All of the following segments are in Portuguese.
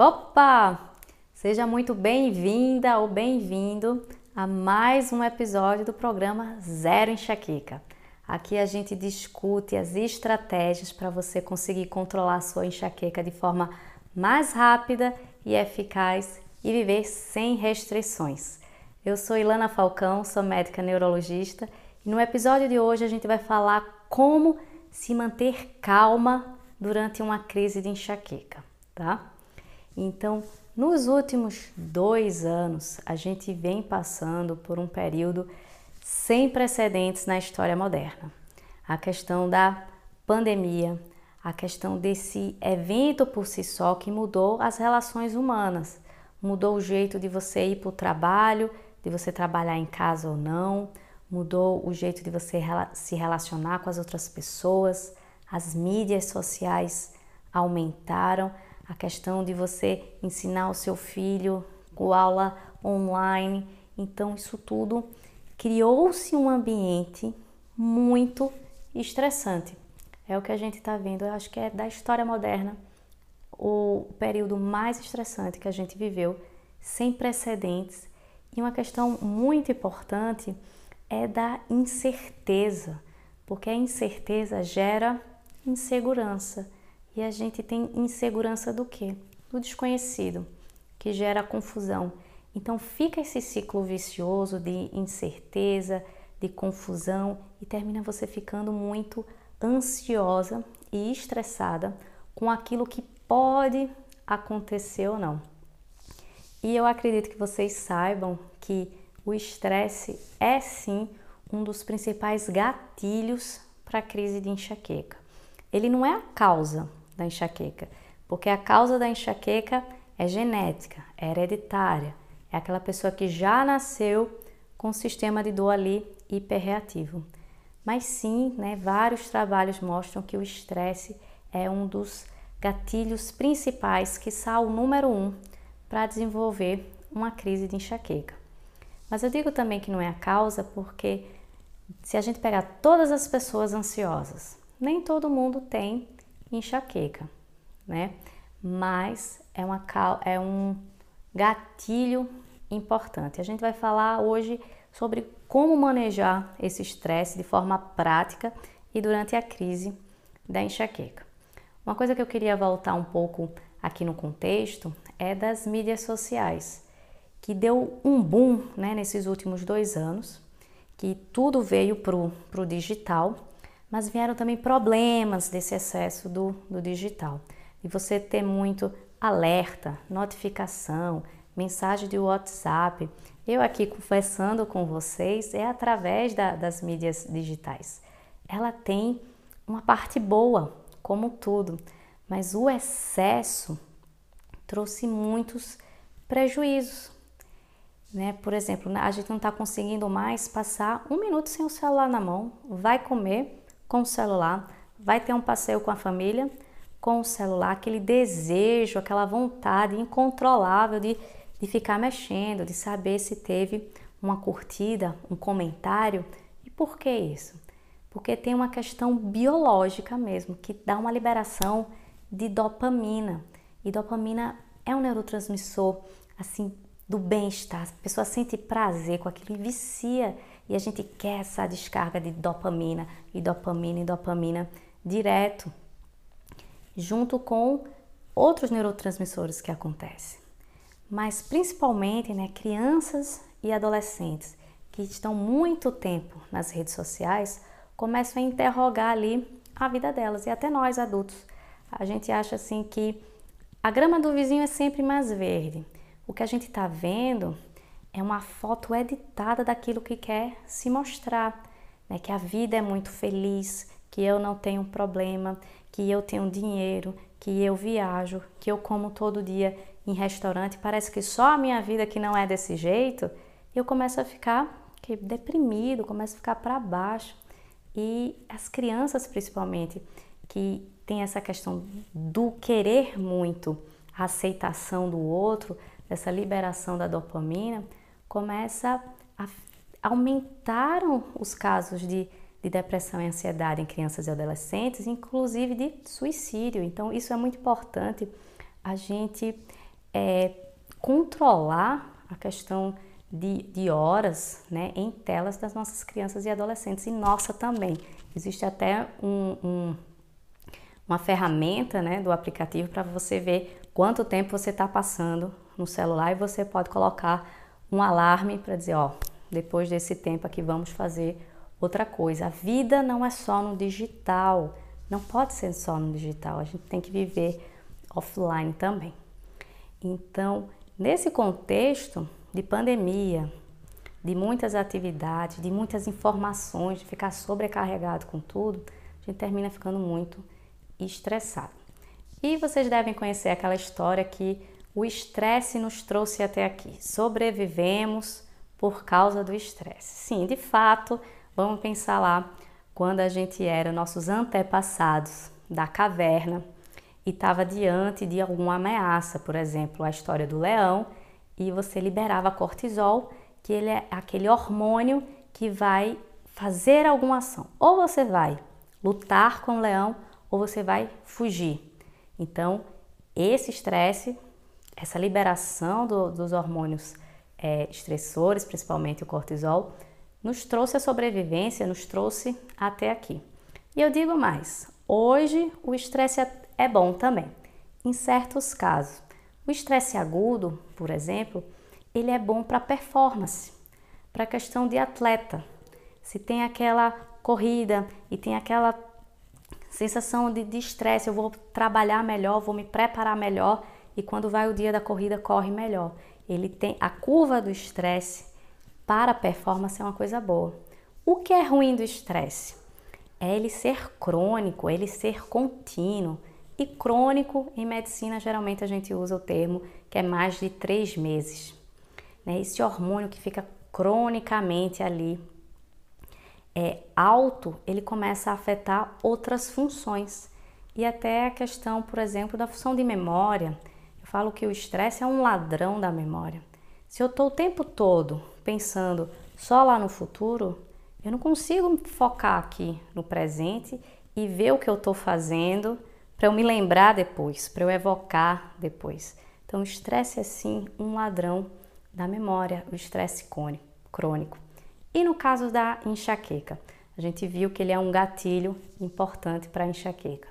Opa! Seja muito bem-vinda ou bem-vindo a mais um episódio do programa Zero Enxaqueca. Aqui a gente discute as estratégias para você conseguir controlar a sua enxaqueca de forma mais rápida e eficaz e viver sem restrições. Eu sou Ilana Falcão, sou médica neurologista e no episódio de hoje a gente vai falar como se manter calma durante uma crise de enxaqueca, tá? Então, nos últimos dois anos, a gente vem passando por um período sem precedentes na história moderna. A questão da pandemia, a questão desse evento por si só que mudou as relações humanas, mudou o jeito de você ir para o trabalho, de você trabalhar em casa ou não, mudou o jeito de você se relacionar com as outras pessoas, as mídias sociais aumentaram a questão de você ensinar o seu filho com aula online. Então, isso tudo criou-se um ambiente muito estressante. É o que a gente está vendo, eu acho que é da história moderna o período mais estressante que a gente viveu, sem precedentes. E uma questão muito importante é da incerteza, porque a incerteza gera insegurança. E a gente tem insegurança do quê? Do desconhecido, que gera confusão. Então fica esse ciclo vicioso de incerteza, de confusão e termina você ficando muito ansiosa e estressada com aquilo que pode acontecer ou não. E eu acredito que vocês saibam que o estresse é sim um dos principais gatilhos para a crise de enxaqueca. Ele não é a causa, da enxaqueca, porque a causa da enxaqueca é genética, é hereditária, é aquela pessoa que já nasceu com o sistema de dor ali hiperreativo. Mas sim, né, vários trabalhos mostram que o estresse é um dos gatilhos principais, que o número um, para desenvolver uma crise de enxaqueca. Mas eu digo também que não é a causa porque se a gente pegar todas as pessoas ansiosas, nem todo mundo tem enxaqueca, né? Mas é, uma, é um gatilho importante. A gente vai falar hoje sobre como manejar esse estresse de forma prática e durante a crise da enxaqueca. Uma coisa que eu queria voltar um pouco aqui no contexto é das mídias sociais, que deu um boom né, nesses últimos dois anos, que tudo veio para o digital mas vieram também problemas desse excesso do, do digital. E você ter muito alerta, notificação, mensagem de WhatsApp. Eu aqui conversando com vocês é através da, das mídias digitais. Ela tem uma parte boa, como tudo, mas o excesso trouxe muitos prejuízos. Né? Por exemplo, a gente não está conseguindo mais passar um minuto sem o celular na mão, vai comer, com o celular, vai ter um passeio com a família com o celular, aquele desejo, aquela vontade incontrolável de, de ficar mexendo, de saber se teve uma curtida, um comentário. E por que isso? Porque tem uma questão biológica mesmo, que dá uma liberação de dopamina. E dopamina é um neurotransmissor assim do bem-estar. A pessoa sente prazer com aquilo e vicia e a gente quer essa descarga de dopamina e dopamina e dopamina direto, junto com outros neurotransmissores que acontecem. Mas principalmente, né, crianças e adolescentes que estão muito tempo nas redes sociais começam a interrogar ali a vida delas e até nós adultos. A gente acha assim que a grama do vizinho é sempre mais verde. O que a gente está vendo é uma foto editada daquilo que quer se mostrar, né? Que a vida é muito feliz, que eu não tenho problema, que eu tenho dinheiro, que eu viajo, que eu como todo dia em restaurante. Parece que só a minha vida que não é desse jeito. Eu começo a ficar deprimido, começo a ficar para baixo. E as crianças, principalmente, que tem essa questão do querer muito, a aceitação do outro, dessa liberação da dopamina, começa a aumentaram os casos de, de depressão e ansiedade em crianças e adolescentes, inclusive de suicídio. Então, isso é muito importante a gente é, controlar a questão de, de horas né, em telas das nossas crianças e adolescentes e nossa também. Existe até um, um, uma ferramenta né, do aplicativo para você ver quanto tempo você está passando no celular e você pode colocar um alarme para dizer, ó, depois desse tempo aqui vamos fazer outra coisa. A vida não é só no digital, não pode ser só no digital, a gente tem que viver offline também. Então, nesse contexto de pandemia, de muitas atividades, de muitas informações, de ficar sobrecarregado com tudo, a gente termina ficando muito estressado. E vocês devem conhecer aquela história que o estresse nos trouxe até aqui. Sobrevivemos por causa do estresse. Sim, de fato, vamos pensar lá quando a gente era nossos antepassados da caverna e estava diante de alguma ameaça, por exemplo, a história do leão, e você liberava cortisol, que ele é aquele hormônio que vai fazer alguma ação. Ou você vai lutar com o leão ou você vai fugir. Então, esse estresse, essa liberação do, dos hormônios é, estressores, principalmente o cortisol, nos trouxe a sobrevivência, nos trouxe até aqui. E eu digo mais: hoje o estresse é, é bom também, em certos casos. O estresse agudo, por exemplo, ele é bom para performance, para a questão de atleta. Se tem aquela corrida e tem aquela sensação de estresse, eu vou trabalhar melhor, vou me preparar melhor e quando vai o dia da corrida corre melhor. Ele tem a curva do estresse para a performance é uma coisa boa. O que é ruim do estresse? É ele ser crônico, ele ser contínuo. E crônico, em medicina, geralmente a gente usa o termo que é mais de três meses. Né? Esse hormônio que fica cronicamente ali é, alto, ele começa a afetar outras funções. E até a questão, por exemplo, da função de memória. Falo que o estresse é um ladrão da memória. Se eu estou o tempo todo pensando só lá no futuro, eu não consigo focar aqui no presente e ver o que eu estou fazendo para eu me lembrar depois, para eu evocar depois. Então, o estresse é sim um ladrão da memória, o estresse crônico. E no caso da enxaqueca, a gente viu que ele é um gatilho importante para a enxaqueca.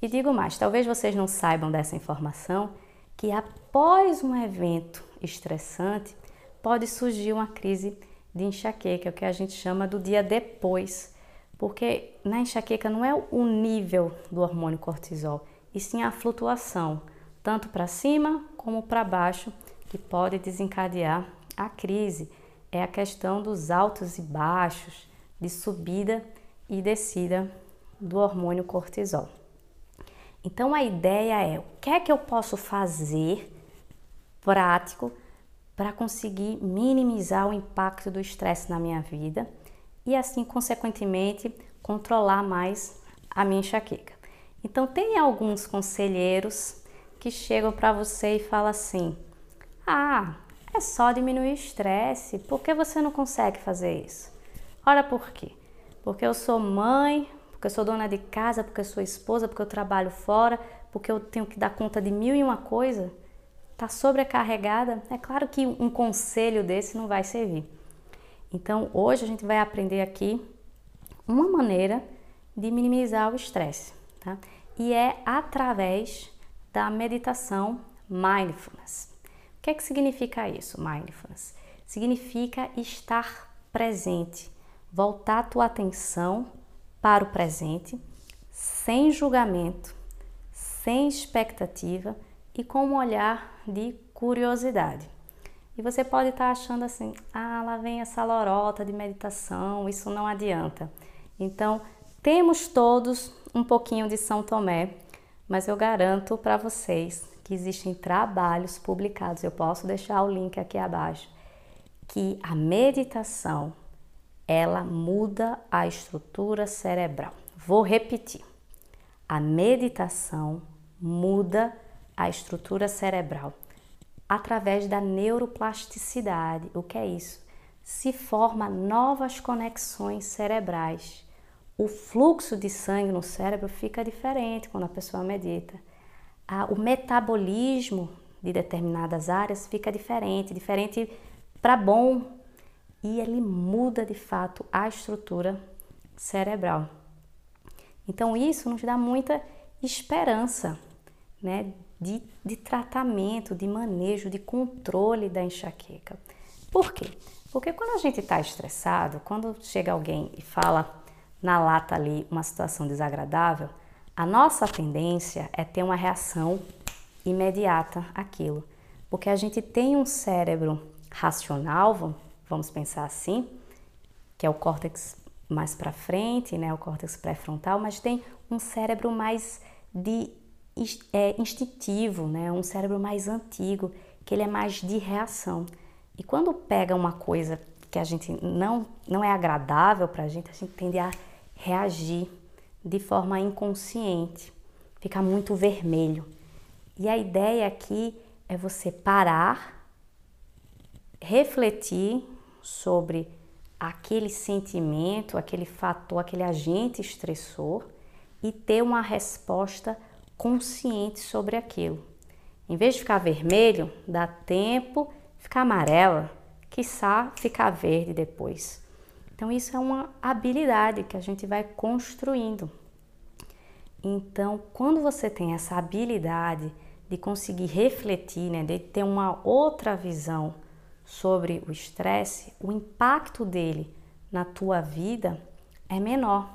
E digo mais, talvez vocês não saibam dessa informação, que após um evento estressante, pode surgir uma crise de enxaqueca, o que a gente chama do dia depois, porque na enxaqueca não é o nível do hormônio cortisol, e sim a flutuação, tanto para cima como para baixo, que pode desencadear a crise é a questão dos altos e baixos, de subida e descida do hormônio cortisol. Então a ideia é o que é que eu posso fazer prático para conseguir minimizar o impacto do estresse na minha vida e assim consequentemente controlar mais a minha enxaqueca. Então tem alguns conselheiros que chegam para você e falam assim: "Ah, é só diminuir o estresse. Por que você não consegue fazer isso? Ora, por quê? Porque eu sou mãe, porque eu sou dona de casa, porque eu sou esposa, porque eu trabalho fora, porque eu tenho que dar conta de mil e uma coisa. Está sobrecarregada? É claro que um conselho desse não vai servir. Então, hoje a gente vai aprender aqui uma maneira de minimizar o estresse, tá? E é através da meditação mindfulness. O que é que significa isso, mindfulness? Significa estar presente, voltar a tua atenção para o presente, sem julgamento, sem expectativa e com um olhar de curiosidade. E você pode estar achando assim: ah, lá vem essa lorota de meditação, isso não adianta. Então, temos todos um pouquinho de São Tomé, mas eu garanto para vocês que existem trabalhos publicados, eu posso deixar o link aqui abaixo, que a meditação ela muda a estrutura cerebral. Vou repetir. A meditação muda a estrutura cerebral através da neuroplasticidade. O que é isso? Se forma novas conexões cerebrais. O fluxo de sangue no cérebro fica diferente quando a pessoa medita o metabolismo de determinadas áreas fica diferente, diferente para bom, e ele muda de fato a estrutura cerebral. Então isso nos dá muita esperança, né, de, de tratamento, de manejo, de controle da enxaqueca. Por quê? Porque quando a gente está estressado, quando chega alguém e fala na lata ali uma situação desagradável, a nossa tendência é ter uma reação imediata àquilo. Porque a gente tem um cérebro racional, vamos pensar assim, que é o córtex mais para frente, né, o córtex pré-frontal, mas tem um cérebro mais de é, instintivo, né, um cérebro mais antigo, que ele é mais de reação. E quando pega uma coisa que a gente não, não é agradável para a gente, a gente tende a reagir de forma inconsciente, fica muito vermelho. E a ideia aqui é você parar, refletir sobre aquele sentimento, aquele fator, aquele agente estressor e ter uma resposta consciente sobre aquilo. Em vez de ficar vermelho, dá tempo ficar amarela, quiçá ficar verde depois. Então, isso é uma habilidade que a gente vai construindo. Então, quando você tem essa habilidade de conseguir refletir, né, de ter uma outra visão sobre o estresse, o impacto dele na tua vida é menor.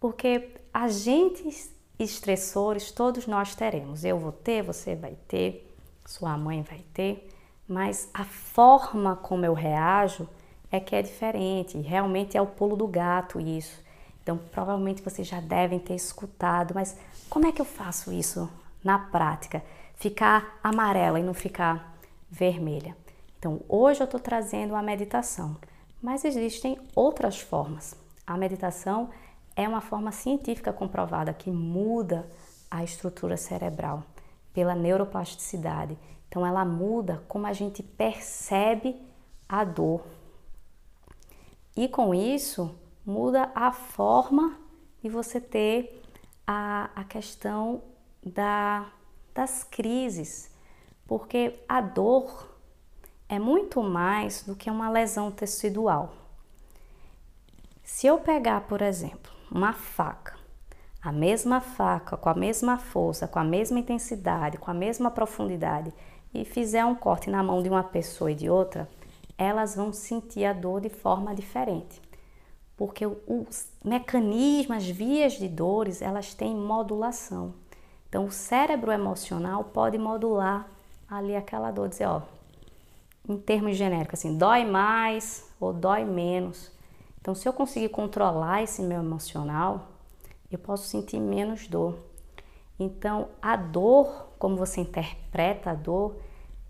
Porque agentes estressores todos nós teremos. Eu vou ter, você vai ter, sua mãe vai ter mas a forma como eu reajo é que é diferente. Realmente é o pulo do gato isso. Então, provavelmente vocês já devem ter escutado, mas como é que eu faço isso na prática? Ficar amarela e não ficar vermelha. Então, hoje eu estou trazendo a meditação, mas existem outras formas. A meditação é uma forma científica comprovada que muda a estrutura cerebral pela neuroplasticidade então ela muda como a gente percebe a dor. E com isso muda a forma de você ter a, a questão da, das crises, porque a dor é muito mais do que uma lesão tecidual. Se eu pegar, por exemplo, uma faca, a mesma faca, com a mesma força, com a mesma intensidade, com a mesma profundidade, e fizer um corte na mão de uma pessoa e de outra, elas vão sentir a dor de forma diferente. Porque os mecanismos, as vias de dores, elas têm modulação. Então, o cérebro emocional pode modular ali aquela dor, dizer, ó, em termos genéricos, assim, dói mais ou dói menos. Então, se eu conseguir controlar esse meu emocional, eu posso sentir menos dor. Então, a dor, como você interpreta a dor,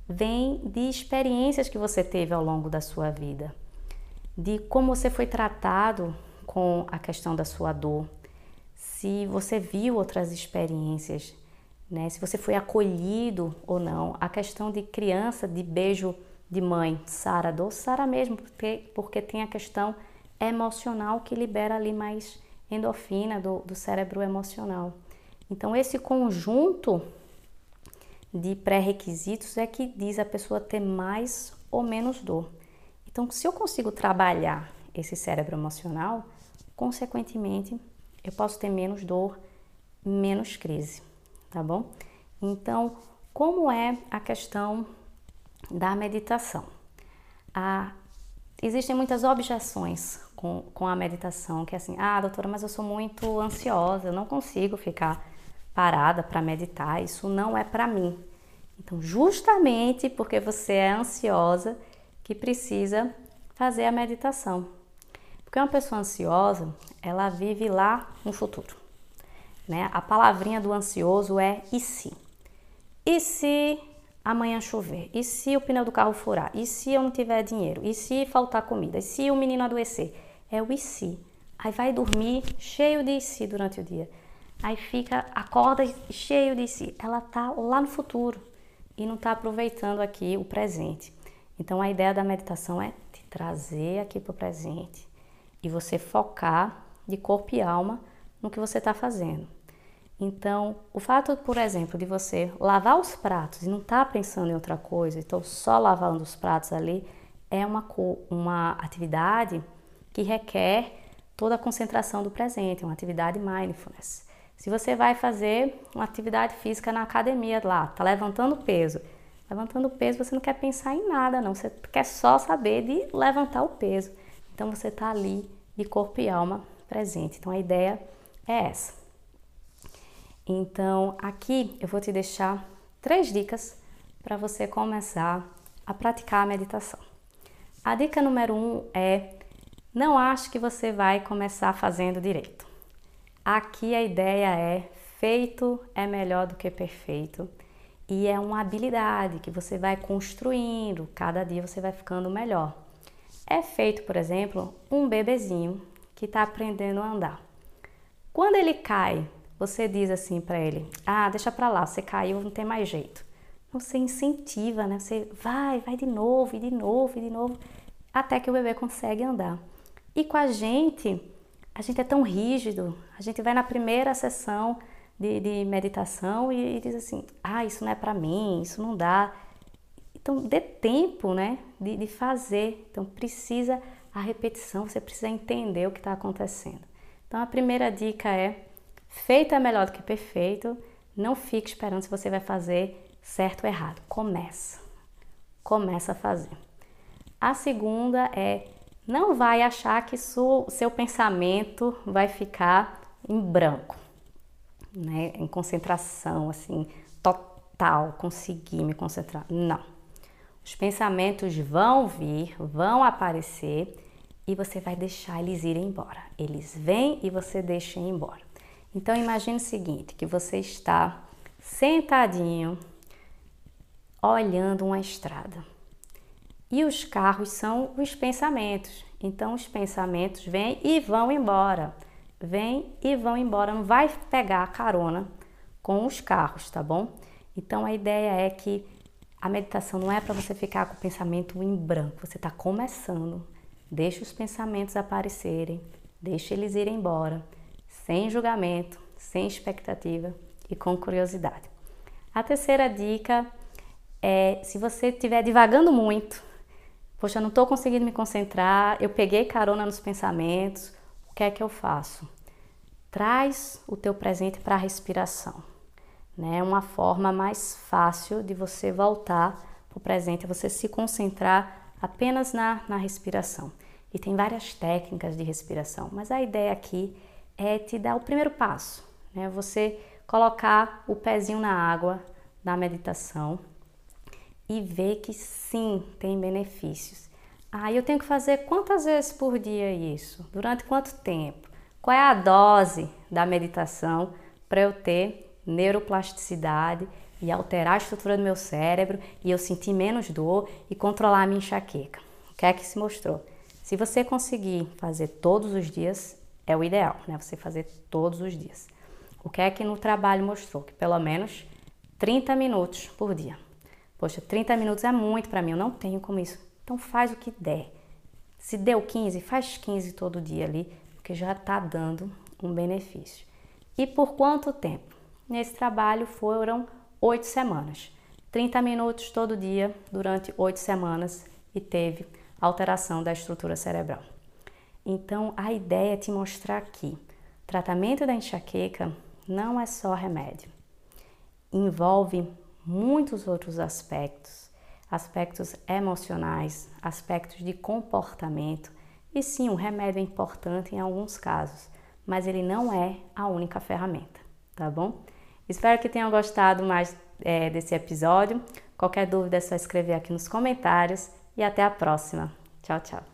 vem de experiências que você teve ao longo da sua vida, de como você foi tratado com a questão da sua dor, se você viu outras experiências, né? Se você foi acolhido ou não. A questão de criança, de beijo de mãe, Sara dor, Sara mesmo, porque, porque tem a questão emocional que libera ali mais endorfina do, do cérebro emocional. Então, esse conjunto de pré-requisitos é que diz a pessoa ter mais ou menos dor. Então, se eu consigo trabalhar esse cérebro emocional, consequentemente, eu posso ter menos dor, menos crise, tá bom? Então, como é a questão da meditação? Existem muitas objeções com, com a meditação, que é assim, ah, doutora, mas eu sou muito ansiosa, eu não consigo ficar parada para meditar, isso não é para mim. Então, justamente porque você é ansiosa que precisa fazer a meditação. Porque uma pessoa ansiosa, ela vive lá no futuro. Né? A palavrinha do ansioso é e se? E se amanhã chover? E se o pneu do carro furar? E se eu não tiver dinheiro? E se faltar comida? E se o menino adoecer? É o e se. Aí vai dormir cheio de e se durante o dia. Aí fica, acorda cheio de si. Ela tá lá no futuro e não está aproveitando aqui o presente. Então a ideia da meditação é te trazer aqui para o presente e você focar de corpo e alma no que você está fazendo. Então, o fato, por exemplo, de você lavar os pratos e não estar tá pensando em outra coisa, então só lavando os pratos ali, é uma, uma atividade que requer toda a concentração do presente, uma atividade mindfulness. Se você vai fazer uma atividade física na academia lá, tá levantando peso, levantando peso você não quer pensar em nada não, você quer só saber de levantar o peso. Então você está ali de corpo e alma presente. Então a ideia é essa. Então aqui eu vou te deixar três dicas para você começar a praticar a meditação. A dica número um é não ache que você vai começar fazendo direito. Aqui a ideia é feito é melhor do que perfeito e é uma habilidade que você vai construindo, cada dia você vai ficando melhor. É feito, por exemplo, um bebezinho que está aprendendo a andar. Quando ele cai, você diz assim para ele: Ah, deixa para lá, você caiu, não tem mais jeito. Você incentiva, né? Você vai, vai de novo, e de novo, e de novo, até que o bebê consegue andar. E com a gente, a gente é tão rígido, a gente vai na primeira sessão de, de meditação e, e, diz assim: ah, isso não é para mim, isso não dá. Então, dê tempo né, de, de fazer. Então, precisa a repetição, você precisa entender o que está acontecendo. Então, a primeira dica é: feito é melhor do que perfeito. Não fique esperando se você vai fazer certo ou errado. Começa. Começa a fazer. A segunda é não vai achar que o seu pensamento vai ficar em branco, né? em concentração, assim, total, conseguir me concentrar. Não. Os pensamentos vão vir, vão aparecer e você vai deixar eles irem embora. Eles vêm e você deixa ir embora. Então imagine o seguinte, que você está sentadinho olhando uma estrada. E os carros são os pensamentos. Então os pensamentos vêm e vão embora. Vêm e vão embora. Não vai pegar a carona com os carros, tá bom? Então a ideia é que a meditação não é para você ficar com o pensamento em branco. Você está começando. Deixa os pensamentos aparecerem. Deixa eles irem embora. Sem julgamento, sem expectativa e com curiosidade. A terceira dica é se você estiver divagando muito, Poxa, não estou conseguindo me concentrar, eu peguei carona nos pensamentos, o que é que eu faço? Traz o teu presente para a respiração. Né? Uma forma mais fácil de você voltar para o presente, é você se concentrar apenas na, na respiração. E tem várias técnicas de respiração, mas a ideia aqui é te dar o primeiro passo, né? Você colocar o pezinho na água na meditação e ver que sim, tem benefícios. Ah, eu tenho que fazer quantas vezes por dia isso? Durante quanto tempo? Qual é a dose da meditação para eu ter neuroplasticidade e alterar a estrutura do meu cérebro e eu sentir menos dor e controlar a minha enxaqueca? O que é que se mostrou? Se você conseguir fazer todos os dias, é o ideal, né? Você fazer todos os dias. O que é que no trabalho mostrou? Que pelo menos 30 minutos por dia. Poxa, 30 minutos é muito para mim, eu não tenho como isso. Então faz o que der. Se deu 15, faz 15 todo dia ali, porque já está dando um benefício. E por quanto tempo? Nesse trabalho foram oito semanas. 30 minutos todo dia durante oito semanas e teve alteração da estrutura cerebral. Então a ideia é te mostrar que tratamento da enxaqueca não é só remédio. Envolve muitos outros aspectos, aspectos emocionais, aspectos de comportamento. E sim, o remédio é importante em alguns casos, mas ele não é a única ferramenta, tá bom? Espero que tenham gostado mais é, desse episódio. Qualquer dúvida é só escrever aqui nos comentários e até a próxima. Tchau, tchau.